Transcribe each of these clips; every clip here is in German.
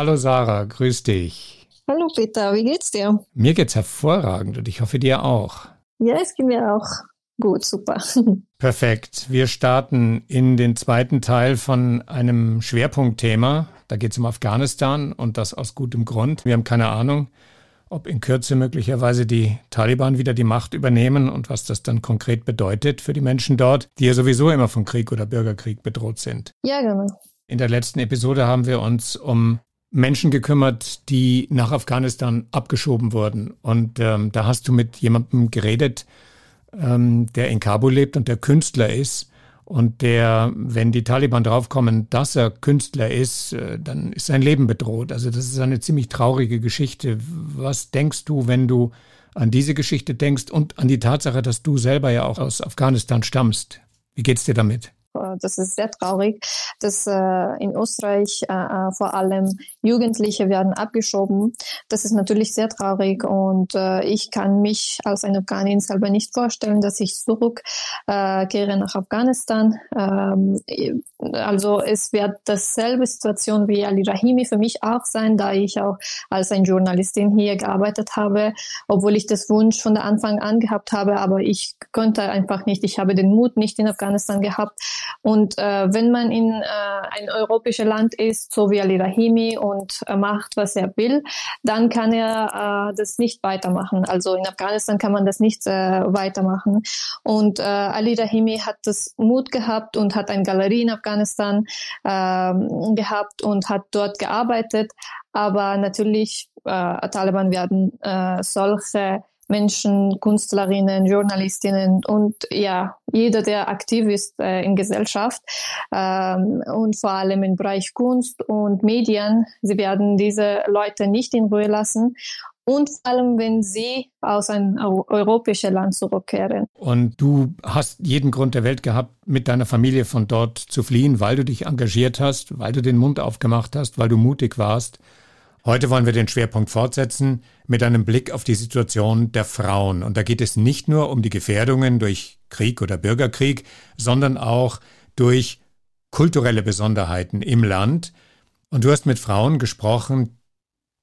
Hallo Sarah, grüß dich. Hallo Peter, wie geht's dir? Mir geht's hervorragend und ich hoffe dir auch. Ja, es geht mir auch gut, super. Perfekt. Wir starten in den zweiten Teil von einem Schwerpunktthema. Da geht es um Afghanistan und das aus gutem Grund. Wir haben keine Ahnung, ob in Kürze möglicherweise die Taliban wieder die Macht übernehmen und was das dann konkret bedeutet für die Menschen dort, die ja sowieso immer von Krieg oder Bürgerkrieg bedroht sind. Ja, genau. In der letzten Episode haben wir uns um Menschen gekümmert, die nach Afghanistan abgeschoben wurden. Und ähm, da hast du mit jemandem geredet, ähm, der in Kabul lebt und der Künstler ist und der, wenn die Taliban draufkommen, dass er Künstler ist, äh, dann ist sein Leben bedroht. Also das ist eine ziemlich traurige Geschichte. Was denkst du, wenn du an diese Geschichte denkst und an die Tatsache, dass du selber ja auch aus Afghanistan stammst? Wie geht's dir damit? Äh, das ist sehr traurig, dass äh, in Österreich äh, äh, vor allem Jugendliche werden abgeschoben. Das ist natürlich sehr traurig und äh, ich kann mich als eine Afghanin selber nicht vorstellen, dass ich zurückkehre äh, nach Afghanistan. Ähm, also es wird dasselbe Situation wie Ali Rahimi für mich auch sein, da ich auch als eine Journalistin hier gearbeitet habe, obwohl ich das Wunsch von Anfang an gehabt habe, aber ich konnte einfach nicht, ich habe den Mut nicht in Afghanistan gehabt und äh, wenn man in äh, ein europäisches Land ist, so wie Ali Rahimi und äh, macht, was er will, dann kann er äh, das nicht weitermachen. Also in Afghanistan kann man das nicht äh, weitermachen. Und äh, Ali Rahimi hat das Mut gehabt und hat eine Galerie in Afghanistan äh, gehabt und hat dort gearbeitet. Aber natürlich, äh, Taliban werden äh, solche Menschen, Künstlerinnen, Journalistinnen und ja, jeder, der aktiv ist äh, in Gesellschaft ähm, und vor allem im Bereich Kunst und Medien. Sie werden diese Leute nicht in Ruhe lassen und vor allem, wenn sie aus einem europäischen Land zurückkehren. Und du hast jeden Grund der Welt gehabt, mit deiner Familie von dort zu fliehen, weil du dich engagiert hast, weil du den Mund aufgemacht hast, weil du mutig warst. Heute wollen wir den Schwerpunkt fortsetzen mit einem Blick auf die Situation der Frauen. Und da geht es nicht nur um die Gefährdungen durch Krieg oder Bürgerkrieg, sondern auch durch kulturelle Besonderheiten im Land. Und du hast mit Frauen gesprochen,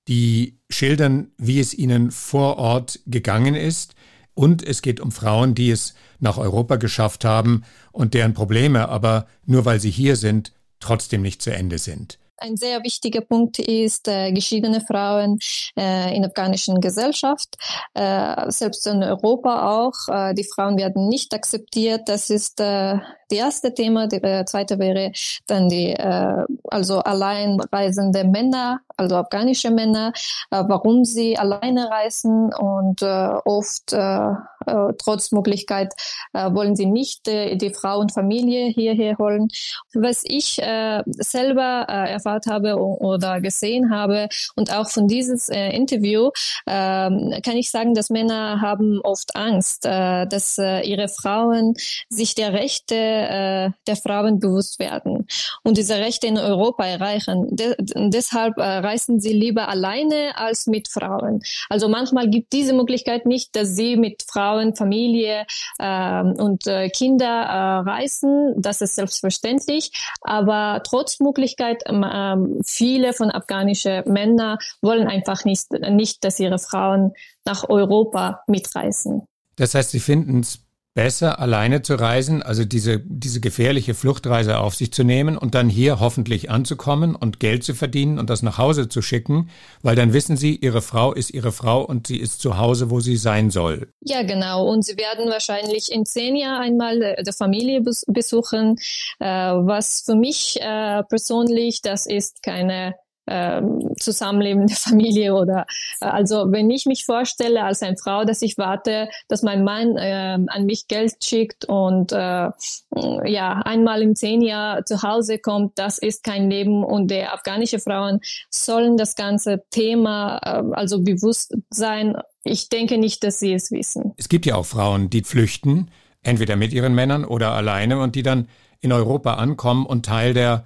die schildern, wie es ihnen vor Ort gegangen ist. Und es geht um Frauen, die es nach Europa geschafft haben und deren Probleme aber, nur weil sie hier sind, trotzdem nicht zu Ende sind. Ein sehr wichtiger Punkt ist äh, geschiedene Frauen äh, in afghanischen Gesellschaft, äh, selbst in Europa auch. Äh, die Frauen werden nicht akzeptiert. Das ist äh, das erste Thema. Die äh, zweite wäre dann die äh, also alleinreisende Männer, also afghanische Männer, äh, warum sie alleine reisen und äh, oft äh, äh, trotz Möglichkeit äh, wollen sie nicht äh, die Frau und Familie hierher holen. Was ich selber erfahren habe oder gesehen habe und auch von dieses Interview äh, kann ich sagen, dass Männer haben oft Angst, dass ihre Frauen sich der Rechte der Frauen bewusst werden und diese Rechte in Europa erreichen. De deshalb äh, reisen sie lieber alleine als mit Frauen. Also manchmal gibt diese Möglichkeit nicht, dass sie mit Frauen Familie äh, und äh, Kinder äh, reisen. Das ist selbstverständlich. Aber trotz Möglichkeit, äh, viele von afghanischen Männern wollen einfach nicht, nicht, dass ihre Frauen nach Europa mitreisen. Das heißt, sie finden es besser, alleine zu reisen, also diese, diese gefährliche Fluchtreise auf sich zu nehmen und dann hier hoffentlich anzukommen und Geld zu verdienen und das nach Hause zu schicken, weil dann wissen sie, ihre Frau ist ihre Frau und sie ist zu Hause, wo sie sein soll. Ja, genau. Und sie werden wahrscheinlich in zehn Jahren einmal äh, der Familie besuchen, äh, was für mich äh, persönlich, das ist keine ähm, Zusammenleben der Familie oder äh, also wenn ich mich vorstelle als eine Frau, dass ich warte, dass mein Mann äh, an mich Geld schickt und äh, ja einmal im zehn Jahr zu Hause kommt, das ist kein Leben und der afghanische Frauen sollen das ganze Thema äh, also bewusst sein. Ich denke nicht, dass sie es wissen. Es gibt ja auch Frauen, die flüchten, entweder mit ihren Männern oder alleine und die dann in Europa ankommen und Teil der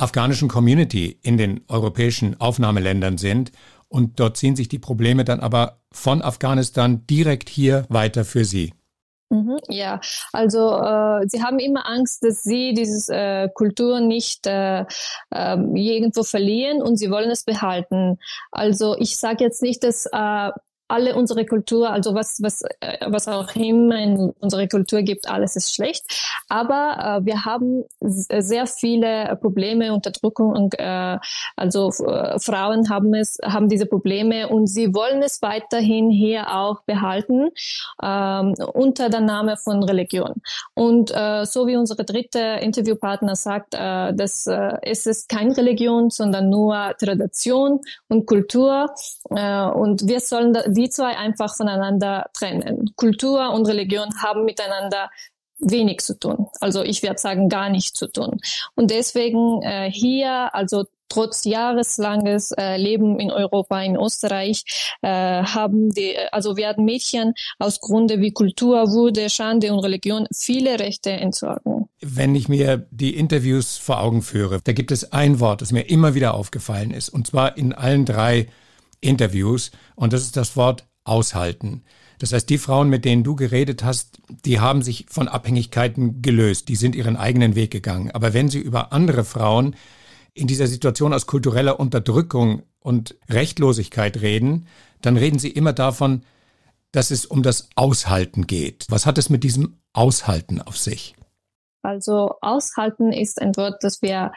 afghanischen Community in den europäischen Aufnahmeländern sind. Und dort ziehen sich die Probleme dann aber von Afghanistan direkt hier weiter für sie. Mhm, ja, also äh, sie haben immer Angst, dass sie diese äh, Kultur nicht äh, äh, irgendwo verlieren und sie wollen es behalten. Also ich sage jetzt nicht, dass äh, alle unsere Kultur, also was, was, äh, was auch immer in unserer Kultur gibt, alles ist schlecht. Aber äh, wir haben sehr viele Probleme, Unterdrückung und äh, also äh, Frauen haben es, haben diese Probleme und sie wollen es weiterhin hier auch behalten ähm, unter der Name von Religion. Und äh, so wie unsere dritte Interviewpartner sagt, äh, dass äh, es ist keine Religion, sondern nur Tradition und Kultur äh, und wir sollen die die zwei einfach voneinander trennen. Kultur und Religion haben miteinander wenig zu tun. Also ich werde sagen, gar nicht zu tun. Und deswegen äh, hier, also trotz jahreslanges äh, Leben in Europa, in Österreich, äh, haben die, also werden Mädchen aus Grunde wie Kultur, Würde, Schande und Religion viele Rechte entzogen. Wenn ich mir die Interviews vor Augen führe, da gibt es ein Wort, das mir immer wieder aufgefallen ist, und zwar in allen drei Interviews und das ist das Wort aushalten. Das heißt, die Frauen, mit denen du geredet hast, die haben sich von Abhängigkeiten gelöst, die sind ihren eigenen Weg gegangen. Aber wenn sie über andere Frauen in dieser Situation aus kultureller Unterdrückung und Rechtlosigkeit reden, dann reden sie immer davon, dass es um das Aushalten geht. Was hat es mit diesem Aushalten auf sich? Also aushalten ist ein Wort, das wir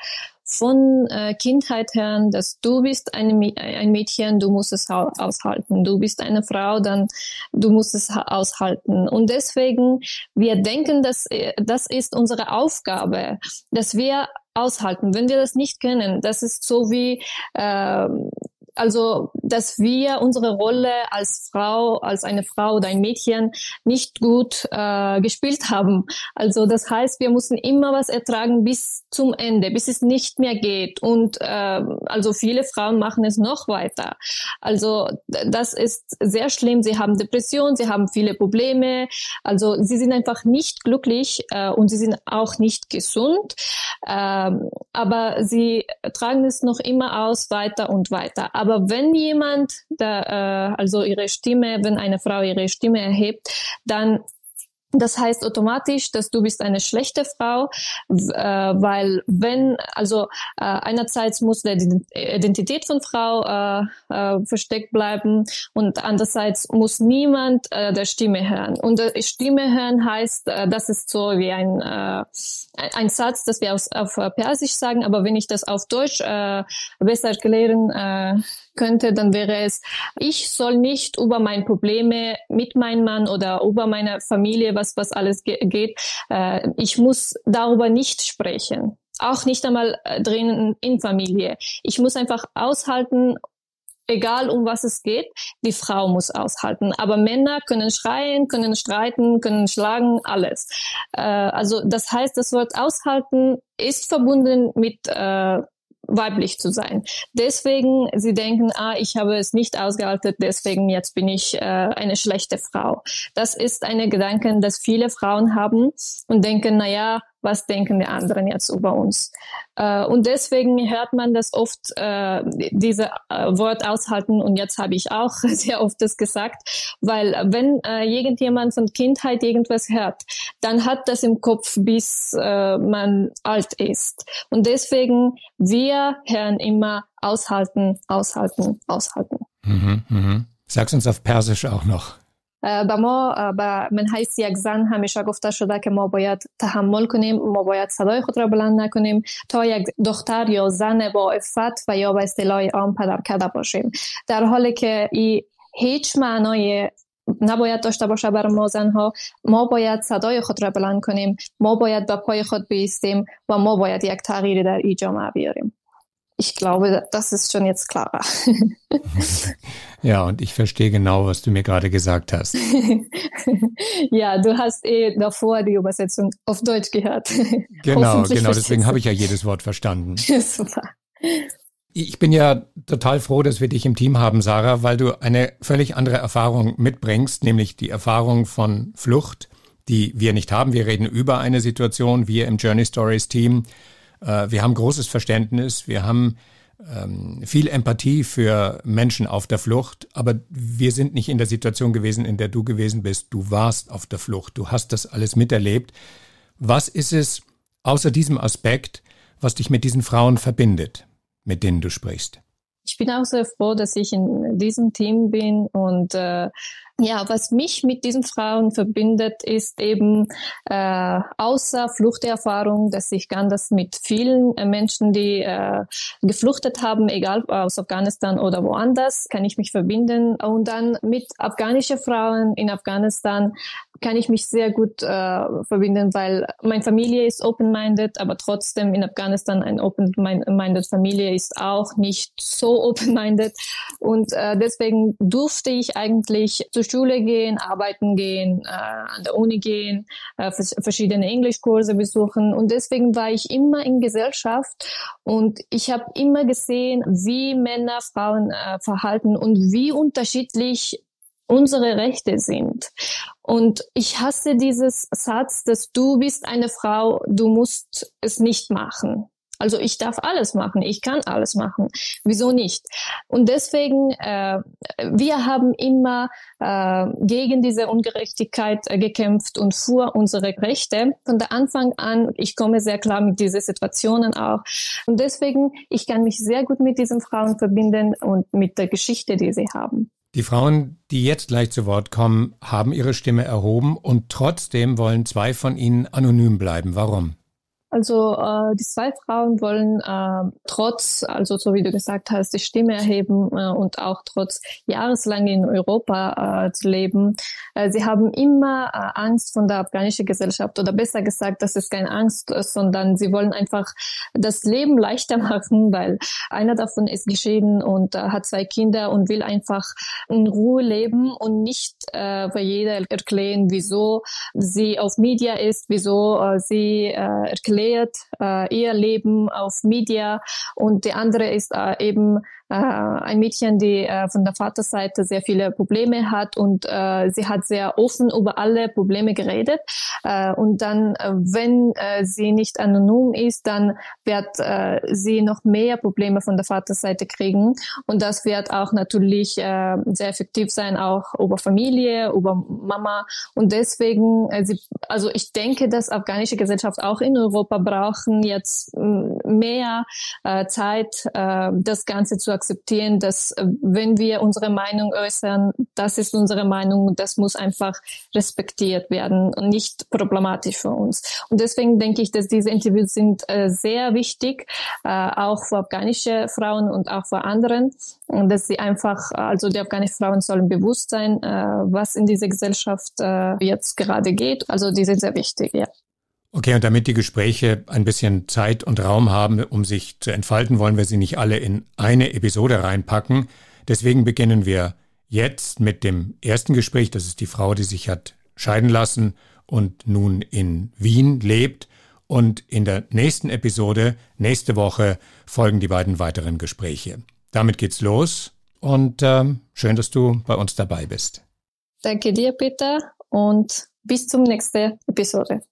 von äh, Kindheit her, dass du bist eine, ein Mädchen, du musst es aushalten. Du bist eine Frau, dann du musst es aushalten. Und deswegen, wir denken, dass äh, das ist unsere Aufgabe, dass wir aushalten. Wenn wir das nicht können, das ist so wie äh, also dass wir unsere Rolle als Frau, als eine Frau oder ein Mädchen nicht gut äh, gespielt haben. Also das heißt, wir mussten immer was ertragen bis zum Ende, bis es nicht mehr geht. Und äh, also viele Frauen machen es noch weiter. Also das ist sehr schlimm. Sie haben Depression, sie haben viele Probleme. Also sie sind einfach nicht glücklich äh, und sie sind auch nicht gesund. Ähm, aber sie tragen es noch immer aus, weiter und weiter. Aber wenn jemand, da, äh, also ihre Stimme, wenn eine Frau ihre Stimme erhebt, dann das heißt automatisch, dass du bist eine schlechte Frau, äh, weil wenn, also äh, einerseits muss die Identität von Frau äh, äh, versteckt bleiben und andererseits muss niemand äh, der Stimme hören. Und äh, Stimme hören heißt, äh, das ist so wie ein, äh, ein Satz, das wir auf, auf Persisch sagen, aber wenn ich das auf Deutsch äh, besser erklären äh, könnte, dann wäre es, ich soll nicht über meine Probleme mit meinem Mann oder über meine Familie, was, was alles ge geht, äh, ich muss darüber nicht sprechen. Auch nicht einmal äh, drinnen in Familie. Ich muss einfach aushalten, egal um was es geht, die Frau muss aushalten. Aber Männer können schreien, können streiten, können schlagen, alles. Äh, also das heißt, das Wort aushalten ist verbunden mit äh, weiblich zu sein. Deswegen, sie denken, ah, ich habe es nicht ausgehalten, deswegen jetzt bin ich äh, eine schlechte Frau. Das ist eine Gedanke, dass viele Frauen haben und denken, na ja, was denken die anderen jetzt über uns. Äh, und deswegen hört man das oft, äh, diese äh, Wort aushalten und jetzt habe ich auch sehr oft das gesagt, weil wenn äh, irgendjemand von Kindheit irgendwas hört, dann hat das im Kopf, bis äh, man alt ist. Und deswegen, wir hören immer aushalten, aushalten, aushalten. Mhm, mhm. Sag's uns auf Persisch auch noch. و ما من حیث یک زن همیشه گفته شده که ما باید تحمل کنیم ما باید صدای خود را بلند نکنیم تا یک دختر یا زن با افت و یا به اصطلاح عام پدر کده باشیم. در حالی که ای هیچ معنای نباید داشته باشه بر ما زنها ما باید صدای خود را بلند کنیم ما باید به پای خود بیستیم و ما باید یک تغییری در ای جامعه بیاریم. Ich glaube, das ist schon jetzt klarer. ja, und ich verstehe genau, was du mir gerade gesagt hast. ja, du hast eh davor die Übersetzung auf Deutsch gehört. Genau, genau, deswegen habe ich ja jedes Wort verstanden. Super. Ich bin ja total froh, dass wir dich im Team haben, Sarah, weil du eine völlig andere Erfahrung mitbringst, nämlich die Erfahrung von Flucht, die wir nicht haben. Wir reden über eine Situation, wir im Journey Stories Team wir haben großes Verständnis. Wir haben ähm, viel Empathie für Menschen auf der Flucht, aber wir sind nicht in der Situation gewesen, in der du gewesen bist. Du warst auf der Flucht, du hast das alles miterlebt. Was ist es außer diesem Aspekt, was dich mit diesen Frauen verbindet, mit denen du sprichst? Ich bin auch sehr froh, dass ich in diesem Team bin und äh, ja, was mich mit diesen Frauen verbindet, ist eben äh, außer Fluchterfahrung, dass ich kann das mit vielen äh, Menschen, die äh, gefluchtet haben, egal aus Afghanistan oder woanders, kann ich mich verbinden. Und dann mit afghanischen Frauen in Afghanistan kann ich mich sehr gut äh, verbinden, weil meine Familie ist open-minded, aber trotzdem in Afghanistan ein open-minded Familie ist auch nicht so open-minded. Und äh, deswegen durfte ich eigentlich zur Schule gehen, arbeiten gehen, äh, an der Uni gehen, äh, verschiedene Englischkurse besuchen. Und deswegen war ich immer in Gesellschaft und ich habe immer gesehen, wie Männer Frauen äh, verhalten und wie unterschiedlich unsere Rechte sind. Und ich hasse dieses Satz, dass du bist eine Frau, du musst es nicht machen. Also ich darf alles machen, ich kann alles machen. Wieso nicht? Und deswegen, äh, wir haben immer äh, gegen diese Ungerechtigkeit äh, gekämpft und für unsere Rechte. Von der Anfang an, ich komme sehr klar mit diesen Situationen auch. Und deswegen, ich kann mich sehr gut mit diesen Frauen verbinden und mit der Geschichte, die sie haben. Die Frauen, die jetzt gleich zu Wort kommen, haben ihre Stimme erhoben und trotzdem wollen zwei von ihnen anonym bleiben. Warum? Also äh, die zwei Frauen wollen äh, trotz, also so wie du gesagt hast, die Stimme erheben äh, und auch trotz jahreslang in Europa äh, zu leben. Äh, sie haben immer äh, Angst von der afghanischen Gesellschaft oder besser gesagt, das ist keine Angst, sondern sie wollen einfach das Leben leichter machen, weil einer davon ist geschieden und äh, hat zwei Kinder und will einfach in Ruhe leben und nicht äh, für jeder erklären, wieso sie auf Media ist, wieso äh, sie äh, erklärt erklärt, äh, ihr Leben auf Media. Und die andere ist äh, eben äh, ein Mädchen, die äh, von der Vaterseite sehr viele Probleme hat und äh, sie hat sehr offen über alle Probleme geredet. Äh, und dann, äh, wenn äh, sie nicht anonym ist, dann wird äh, sie noch mehr Probleme von der Vaterseite kriegen. Und das wird auch natürlich äh, sehr effektiv sein, auch über Familie, über Mama. Und deswegen, äh, sie, also ich denke, dass afghanische Gesellschaft auch in Europa brauchen jetzt mehr äh, Zeit, äh, das Ganze zu akzeptieren, dass äh, wenn wir unsere Meinung äußern, das ist unsere Meinung, das muss einfach respektiert werden und nicht problematisch für uns. Und deswegen denke ich, dass diese Interviews sind äh, sehr wichtig, äh, auch für afghanische Frauen und auch für anderen, und dass sie einfach, also die afghanischen Frauen sollen bewusst sein, äh, was in dieser Gesellschaft äh, jetzt gerade geht. Also die sind sehr wichtig, ja. Okay, und damit die Gespräche ein bisschen Zeit und Raum haben, um sich zu entfalten, wollen wir sie nicht alle in eine Episode reinpacken. Deswegen beginnen wir jetzt mit dem ersten Gespräch. Das ist die Frau, die sich hat scheiden lassen und nun in Wien lebt. Und in der nächsten Episode, nächste Woche, folgen die beiden weiteren Gespräche. Damit geht's los und äh, schön, dass du bei uns dabei bist. Danke dir, Peter, und bis zum nächsten Episode.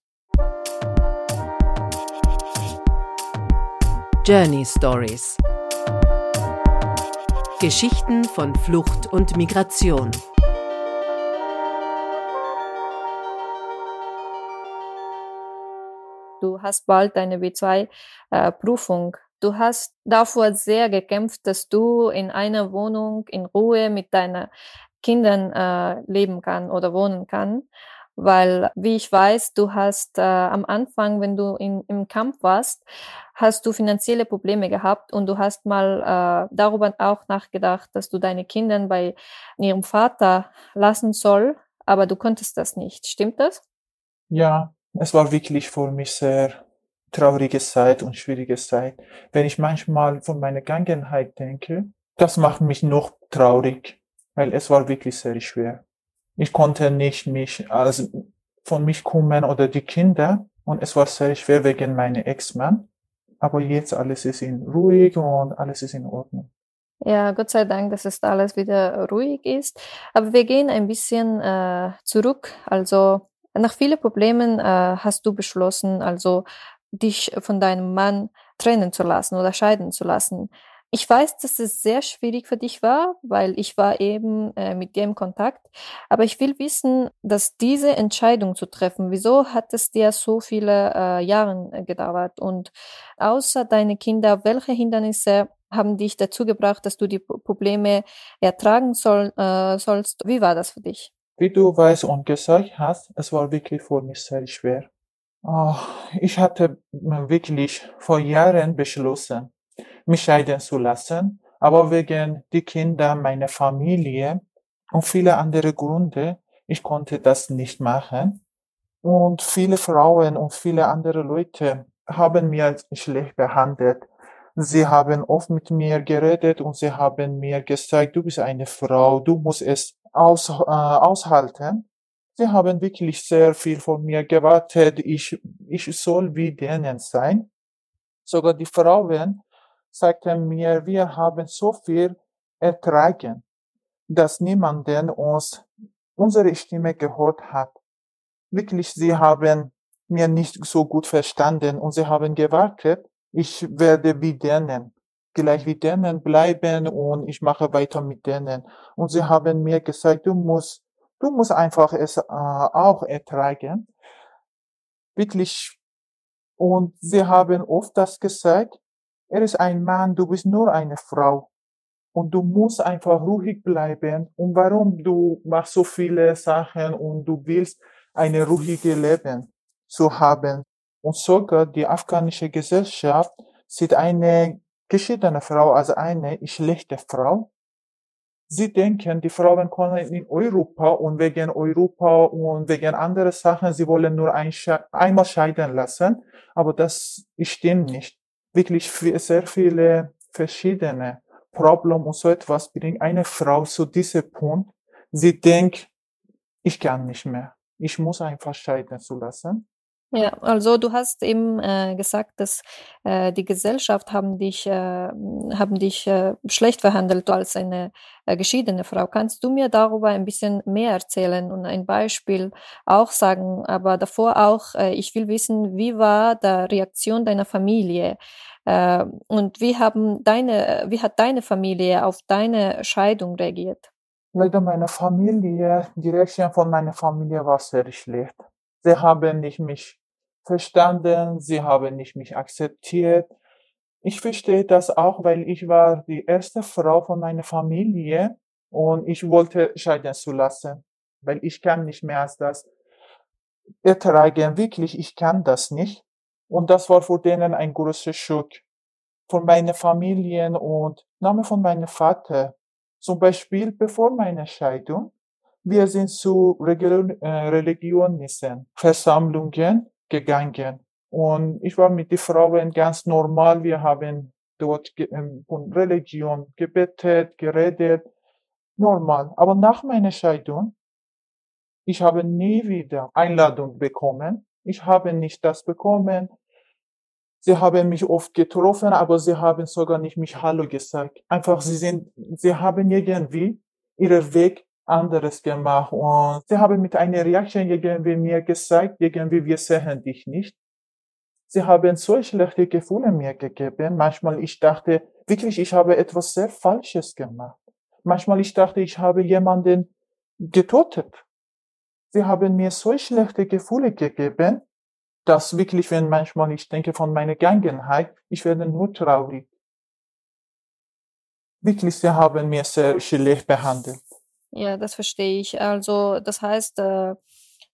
Journey Stories Geschichten von Flucht und Migration. Du hast bald deine B2-Prüfung. Äh, du hast davor sehr gekämpft, dass du in einer Wohnung in Ruhe mit deinen Kindern äh, leben kann oder wohnen kann weil, wie ich weiß, du hast äh, am Anfang, wenn du in, im Kampf warst, hast du finanzielle Probleme gehabt und du hast mal äh, darüber auch nachgedacht, dass du deine Kinder bei ihrem Vater lassen soll, aber du konntest das nicht. Stimmt das? Ja, es war wirklich für mich sehr traurige Zeit und schwierige Zeit. Wenn ich manchmal von meiner Vergangenheit denke, das macht mich noch traurig, weil es war wirklich sehr schwer. Ich konnte nicht mich also von mich kümmern oder die Kinder und es war sehr schwer wegen meiner Ex-Mann. Aber jetzt alles ist in ruhig und alles ist in Ordnung. Ja, Gott sei Dank, dass es alles wieder ruhig ist. Aber wir gehen ein bisschen äh, zurück. Also nach vielen Problemen äh, hast du beschlossen, also dich von deinem Mann trennen zu lassen oder scheiden zu lassen. Ich weiß, dass es sehr schwierig für dich war, weil ich war eben äh, mit dir im Kontakt. Aber ich will wissen, dass diese Entscheidung zu treffen, wieso hat es dir so viele äh, Jahre äh, gedauert? Und außer deine Kinder, welche Hindernisse haben dich dazu gebracht, dass du die Probleme ertragen soll, äh, sollst? Wie war das für dich? Wie du weißt und gesagt hast, es war wirklich für mich sehr schwer. Oh, ich hatte wirklich vor Jahren beschlossen, mich scheiden zu lassen, aber wegen die Kinder, meiner Familie und viele andere Gründe, ich konnte das nicht machen. Und viele Frauen und viele andere Leute haben mir schlecht behandelt. Sie haben oft mit mir geredet und sie haben mir gesagt, du bist eine Frau, du musst es aus, äh, aushalten. Sie haben wirklich sehr viel von mir gewartet. Ich, ich soll wie denen sein. Sogar die Frauen sagte mir, wir haben so viel ertragen, dass niemanden uns unsere Stimme gehört hat. Wirklich, sie haben mir nicht so gut verstanden und sie haben gewartet, ich werde wie denen, gleich wie denen bleiben und ich mache weiter mit denen. Und sie haben mir gesagt, du musst, du musst einfach es äh, auch ertragen. Wirklich. Und sie haben oft das gesagt, er ist ein Mann, du bist nur eine Frau. Und du musst einfach ruhig bleiben. Und warum du machst so viele Sachen und du willst eine ruhige Leben zu haben. Und sogar die afghanische Gesellschaft sieht eine geschiedene Frau als eine schlechte Frau. Sie denken, die Frauen kommen in Europa und wegen Europa und wegen anderer Sachen, sie wollen nur ein, einmal scheiden lassen. Aber das stimmt nicht wirklich sehr viele verschiedene Probleme und so etwas bringt eine Frau zu diesem Punkt. Sie denkt, ich kann nicht mehr. Ich muss einfach scheiden zu lassen. Ja, also du hast eben äh, gesagt, dass äh, die Gesellschaft haben dich, äh, haben dich äh, schlecht verhandelt als eine äh, geschiedene Frau. Kannst du mir darüber ein bisschen mehr erzählen und ein Beispiel auch sagen? Aber davor auch, äh, ich will wissen, wie war die Reaktion deiner Familie? Und wie haben deine, wie hat deine Familie auf deine Scheidung reagiert? Leider meine Familie, die Reaktion von meiner Familie war sehr schlecht. Sie haben nicht mich verstanden, sie haben nicht mich akzeptiert. Ich verstehe das auch, weil ich war die erste Frau von meiner Familie und ich wollte scheiden zu lassen, weil ich kann nicht mehr als das ertragen. Wirklich, ich kann das nicht. Und das war für denen ein großer Schock. Von meiner Familie und Name von meinem Vater. Zum Beispiel bevor meiner Scheidung. Wir sind zu äh, Religionen, Versammlungen gegangen. Und ich war mit den Frauen ganz normal. Wir haben dort ähm, von Religion gebetet, geredet. Normal. Aber nach meiner Scheidung, ich habe nie wieder Einladung bekommen. Ich habe nicht das bekommen. Sie haben mich oft getroffen, aber sie haben sogar nicht mich Hallo gesagt. Einfach, sie sind, sie haben irgendwie ihren Weg anderes gemacht und sie haben mit einer Reaktion irgendwie mir gesagt, irgendwie wir sehen dich nicht. Sie haben so schlechte Gefühle mir gegeben. Manchmal ich dachte, wirklich, ich habe etwas sehr Falsches gemacht. Manchmal ich dachte, ich habe jemanden getötet. Sie haben mir so schlechte Gefühle gegeben, dass wirklich, wenn manchmal ich denke von meiner Gangenheit, ich werde nur traurig. Wirklich, sie haben mir sehr schlecht behandelt. Ja, das verstehe ich. Also das heißt, äh,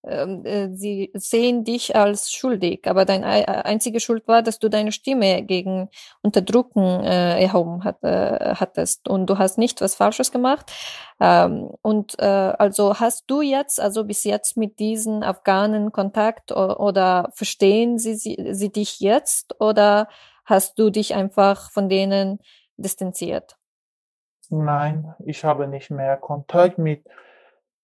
ähm, äh, sie sehen dich als schuldig, aber deine äh, einzige Schuld war, dass du deine Stimme gegen Unterdrücken äh, erhoben hat, äh, hattest und du hast nicht was Falsches gemacht. Ähm, und äh, also hast du jetzt, also bis jetzt mit diesen Afghanen Kontakt oder verstehen sie, sie, sie dich jetzt oder hast du dich einfach von denen distanziert? Nein, ich habe nicht mehr Kontakt mit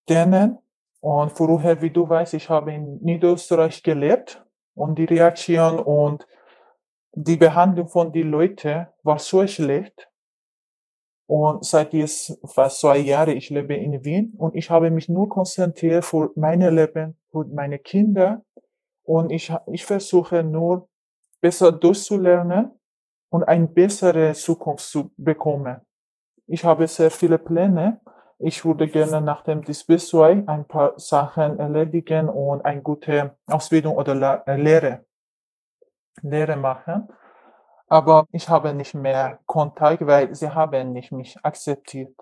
denen. Und vorher, wie du weißt, ich habe in Niederösterreich gelebt und die Reaktion und die Behandlung von den Leuten war so schlecht. Und seit jetzt fast zwei Jahre, ich lebe in Wien und ich habe mich nur konzentriert für meine Leben, für meine Kinder. Und ich, ich versuche nur besser durchzulernen und eine bessere Zukunft zu bekommen. Ich habe sehr viele Pläne. Ich würde gerne nach dem DSB2 ein paar Sachen erledigen und eine gute Ausbildung oder äh, Lehre, Lehre machen. Aber ich habe nicht mehr Kontakt, weil sie haben nicht mich akzeptiert.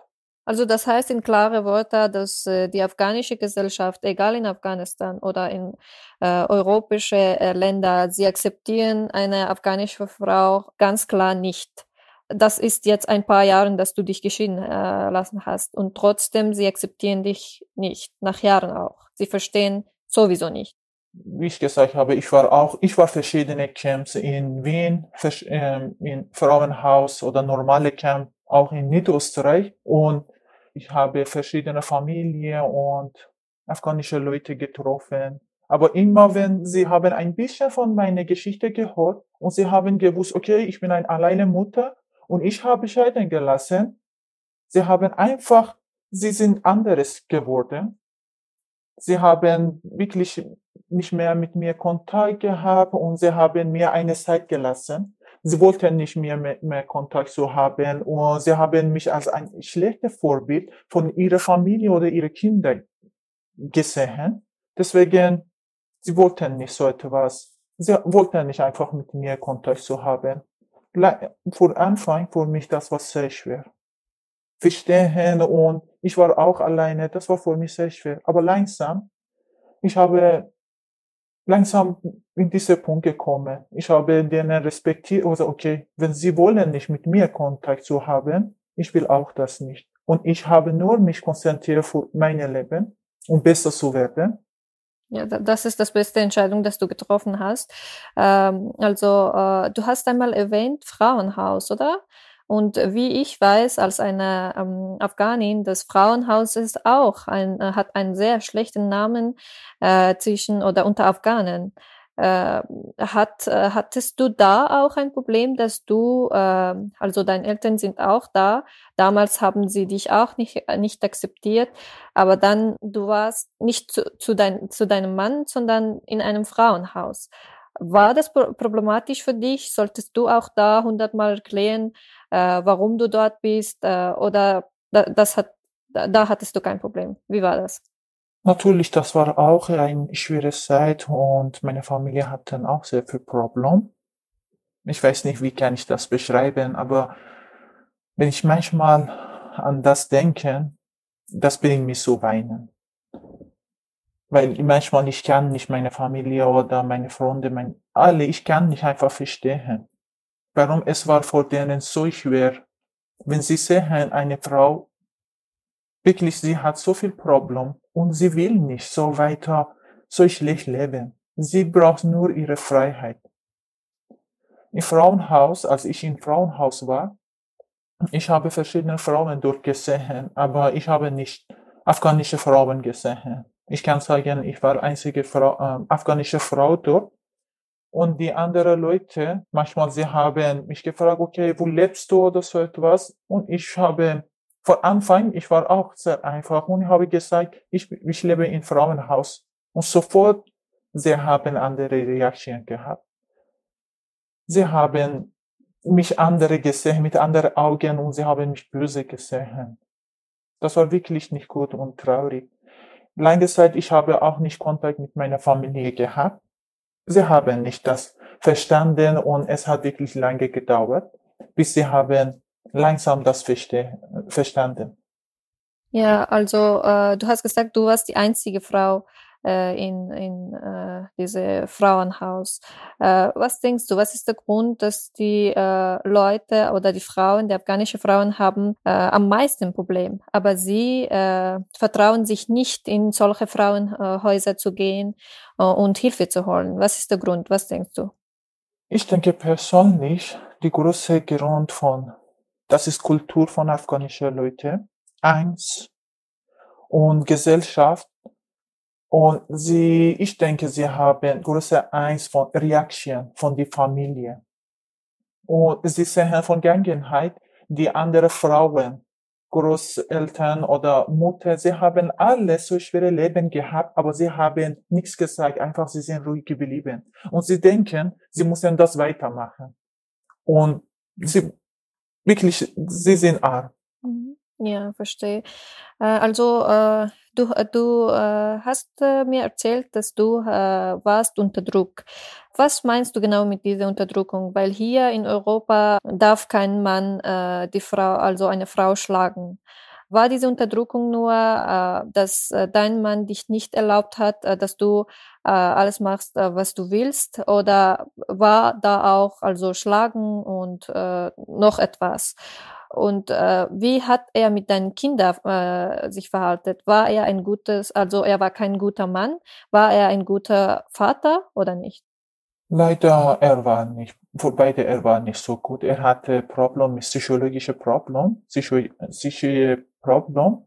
Also das heißt in klare Worte, dass äh, die afghanische Gesellschaft, egal in Afghanistan oder in äh, europäische äh, Länder, sie akzeptieren eine afghanische Frau ganz klar nicht. Das ist jetzt ein paar Jahren, dass du dich geschieden äh, lassen hast und trotzdem sie akzeptieren dich nicht, nach Jahren auch. Sie verstehen sowieso nicht. Wie ich gesagt habe, ich war auch, ich war verschiedene Camps in Wien, ähm, in Frauenhaus oder normale Camp auch in Niederösterreich und ich habe verschiedene Familien und afghanische Leute getroffen. Aber immer wenn sie haben ein bisschen von meiner Geschichte gehört und sie haben gewusst, okay, ich bin eine alleine Mutter und ich habe scheiden gelassen, sie haben einfach, sie sind anderes geworden. Sie haben wirklich nicht mehr mit mir Kontakt gehabt und sie haben mir eine Zeit gelassen sie wollten nicht mehr, mehr, mehr Kontakt zu haben und sie haben mich als ein schlechtes Vorbild von ihrer Familie oder ihrer Kinder gesehen. Deswegen, sie wollten nicht so etwas. Sie wollten nicht einfach mit mir Kontakt zu haben. Vor Anfang, für mich, das war sehr schwer. Verstehen und ich war auch alleine, das war für mich sehr schwer. Aber langsam, ich habe langsam in diesen Punkt gekommen. Ich habe denen respektiert, also okay, wenn sie wollen nicht mit mir Kontakt zu haben, ich will auch das nicht. Und ich habe nur mich konzentriert für mein Leben, um besser zu werden. Ja, das ist das beste Entscheidung, dass du getroffen hast. Ähm, also äh, du hast einmal erwähnt Frauenhaus, oder? Und wie ich weiß, als eine ähm, Afghanin, das Frauenhaus ist auch ein, äh, hat einen sehr schlechten Namen äh, zwischen oder unter Afghanen. Äh, hat, äh, hattest du da auch ein Problem, dass du, äh, also deine Eltern sind auch da, damals haben sie dich auch nicht, äh, nicht akzeptiert, aber dann du warst nicht zu, zu, dein, zu deinem Mann, sondern in einem Frauenhaus. War das problematisch für dich? Solltest du auch da hundertmal erklären, äh, warum du dort bist? Äh, oder da, das hat, da, da hattest du kein Problem. Wie war das? Natürlich, das war auch eine schwere Zeit und meine Familie hat dann auch sehr viel Problem. Ich weiß nicht, wie kann ich das beschreiben, aber wenn ich manchmal an das denke, das bringt mich zu weinen weil manchmal ich kann nicht meine Familie oder meine Freunde, mein, alle, ich kann nicht einfach verstehen, warum es war vor denen so schwer, wenn sie sehen, eine Frau, wirklich, sie hat so viel Problem und sie will nicht so weiter, so schlecht leben. Sie braucht nur ihre Freiheit. Im Frauenhaus, als ich im Frauenhaus war, ich habe verschiedene Frauen dort gesehen, aber ich habe nicht afghanische Frauen gesehen. Ich kann sagen, ich war einzige Frau, äh, afghanische Frau dort. Und die anderen Leute, manchmal sie haben mich gefragt, okay, wo lebst du oder so etwas? Und ich habe, vor Anfang, ich war auch sehr einfach und habe gesagt, ich, ich lebe in Frauenhaus. Und sofort, sie haben andere Reaktionen gehabt. Sie haben mich andere gesehen, mit anderen Augen und sie haben mich böse gesehen. Das war wirklich nicht gut und traurig. Lange Zeit, ich habe auch nicht Kontakt mit meiner Familie gehabt. Sie haben nicht das verstanden und es hat wirklich lange gedauert, bis sie haben langsam das verstanden. Ja, also äh, du hast gesagt, du warst die einzige Frau, äh, in, in äh, diese Frauenhaus. Äh, was denkst du, was ist der Grund, dass die äh, Leute oder die Frauen, die afghanische Frauen haben äh, am meisten Problem, aber sie vertrauen sich nicht in solche Frauenhäuser zu gehen und Hilfe zu holen. Was ist der Grund? Was denkst du? Ich denke persönlich, die große Grund von, das ist Kultur von afghanischen Leuten. Eins. Und Gesellschaft und sie, ich denke, sie haben große Angst von Reaktion von der Familie. Und sie sehen von Gelegenheit, die andere Frauen, Großeltern oder Mutter, sie haben alle so schwere Leben gehabt, aber sie haben nichts gesagt, einfach sie sind ruhig geblieben. Und sie denken, sie müssen das weitermachen. Und sie wirklich, sie sind arm. Mhm. Ja, verstehe. Äh, also äh, du, du äh, hast mir erzählt, dass du warst unter Druck. Was meinst du genau mit dieser Unterdrückung? Weil hier in Europa darf kein Mann die Frau, also eine Frau schlagen. War diese Unterdrückung nur, dass dein Mann dich nicht erlaubt hat, dass du alles machst, was du willst? Oder war da auch also Schlagen und noch etwas? Und äh, wie hat er mit deinen Kindern äh, sich verhalten? War er ein gutes, also er war kein guter Mann? War er ein guter Vater oder nicht? Leider, er war nicht, für beide, er war nicht so gut. Er hatte Problem, psychologische Problem, psychische Problem.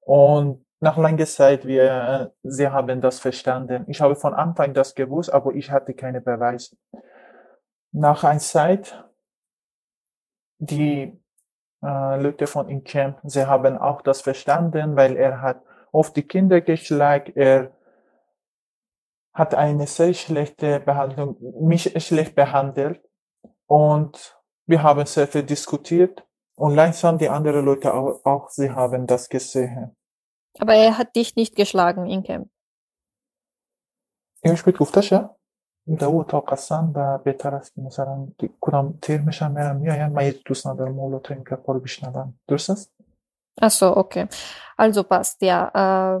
Und nach langer Zeit, wir, sie haben das verstanden. Ich habe von Anfang das gewusst, aber ich hatte keine Beweise. Nach einer Zeit, die äh, Leute von Incam, sie haben auch das verstanden, weil er hat oft die Kinder geschlagen, er hat eine sehr schlechte Behandlung, mich schlecht behandelt und wir haben sehr viel diskutiert und langsam die anderen Leute auch, auch sie haben das gesehen. Aber er hat dich nicht geschlagen, Incam. Ich spielt گفتش دو تا قسم و بهتر است که مثلا کدام ترمش هم میایم من دوست ندارم اولو تا این کپا رو بشنوم درست است؟ Ach so, okay. Also passt, ja. Äh,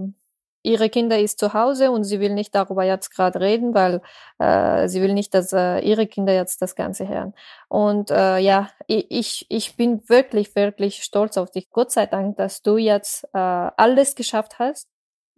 ihre Kinder ist zu Hause und sie will nicht darüber jetzt gerade reden, weil äh, sie will nicht, dass äh, ihre Kinder jetzt das Ganze hören. Und äh, ja, ich, ich bin wirklich, wirklich stolz auf dich. Gott sei Dank, dass du jetzt äh, alles geschafft hast.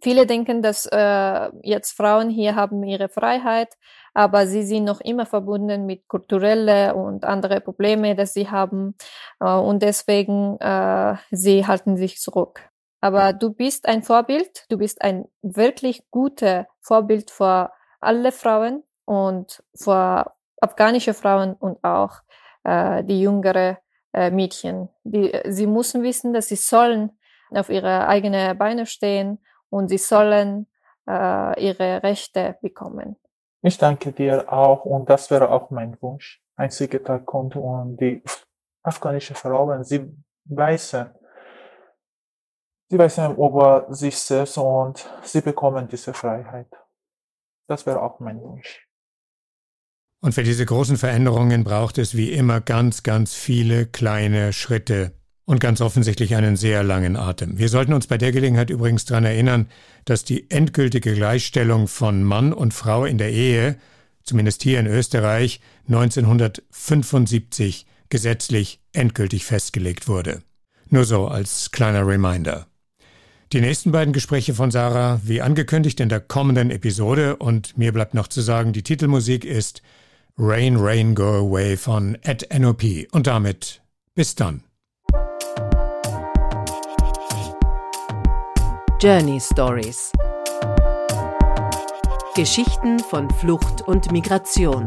Viele denken, dass äh, jetzt Frauen hier haben ihre Freiheit, aber sie sind noch immer verbunden mit kulturelle und andere Probleme, dass sie haben äh, und deswegen äh, sie halten sich zurück. Aber du bist ein Vorbild, du bist ein wirklich guter Vorbild für alle Frauen und für afghanische Frauen und auch äh, die jüngere äh, Mädchen. Die, sie müssen wissen, dass sie sollen auf ihre eigenen Beine stehen und sie sollen äh, ihre Rechte bekommen. Ich danke dir auch und das wäre auch mein Wunsch. Ein Tag kommt und die afghanische Frauen, sie weißen, sie weißen über sich selbst und sie bekommen diese Freiheit. Das wäre auch mein Wunsch. Und für diese großen Veränderungen braucht es wie immer ganz, ganz viele kleine Schritte, und ganz offensichtlich einen sehr langen Atem. Wir sollten uns bei der Gelegenheit übrigens daran erinnern, dass die endgültige Gleichstellung von Mann und Frau in der Ehe, zumindest hier in Österreich, 1975 gesetzlich endgültig festgelegt wurde. Nur so als kleiner Reminder. Die nächsten beiden Gespräche von Sarah, wie angekündigt in der kommenden Episode, und mir bleibt noch zu sagen, die Titelmusik ist Rain, Rain, Go Away von Ed NOP. Und damit bis dann. Journey Stories. Geschichten von Flucht und Migration.